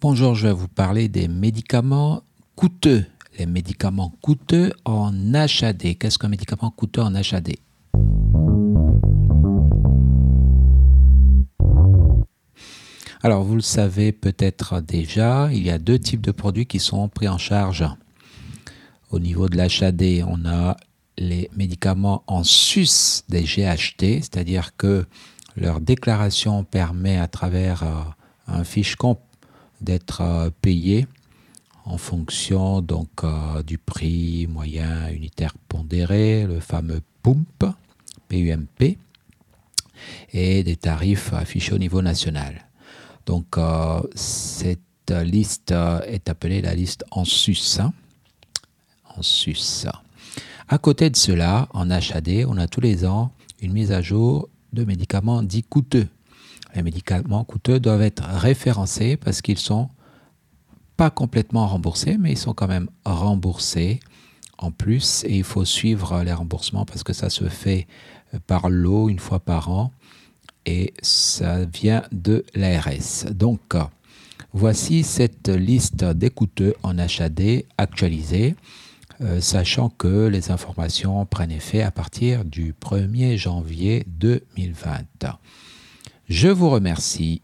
Bonjour, je vais vous parler des médicaments coûteux. Les médicaments coûteux en HAD. Qu'est-ce qu'un médicament coûteux en HAD Alors, vous le savez peut-être déjà, il y a deux types de produits qui sont pris en charge. Au niveau de l'HAD, on a les médicaments en sus des GHT, c'est-à-dire que leur déclaration permet à travers euh, un fiche comp d'être euh, payé en fonction donc euh, du prix moyen unitaire pondéré, le fameux PUMP, PUMP, et des tarifs affichés au niveau national. Donc cette liste est appelée la liste en sus. Hein. en sus. À côté de cela, en HAD, on a tous les ans une mise à jour de médicaments dits coûteux. Les médicaments coûteux doivent être référencés parce qu'ils sont pas complètement remboursés, mais ils sont quand même remboursés en plus et il faut suivre les remboursements parce que ça se fait par lot une fois par an et ça vient de l'ARS. Donc, voici cette liste des coûteux en HAD actualisée. Euh, sachant que les informations prennent effet à partir du 1er janvier 2020. Je vous remercie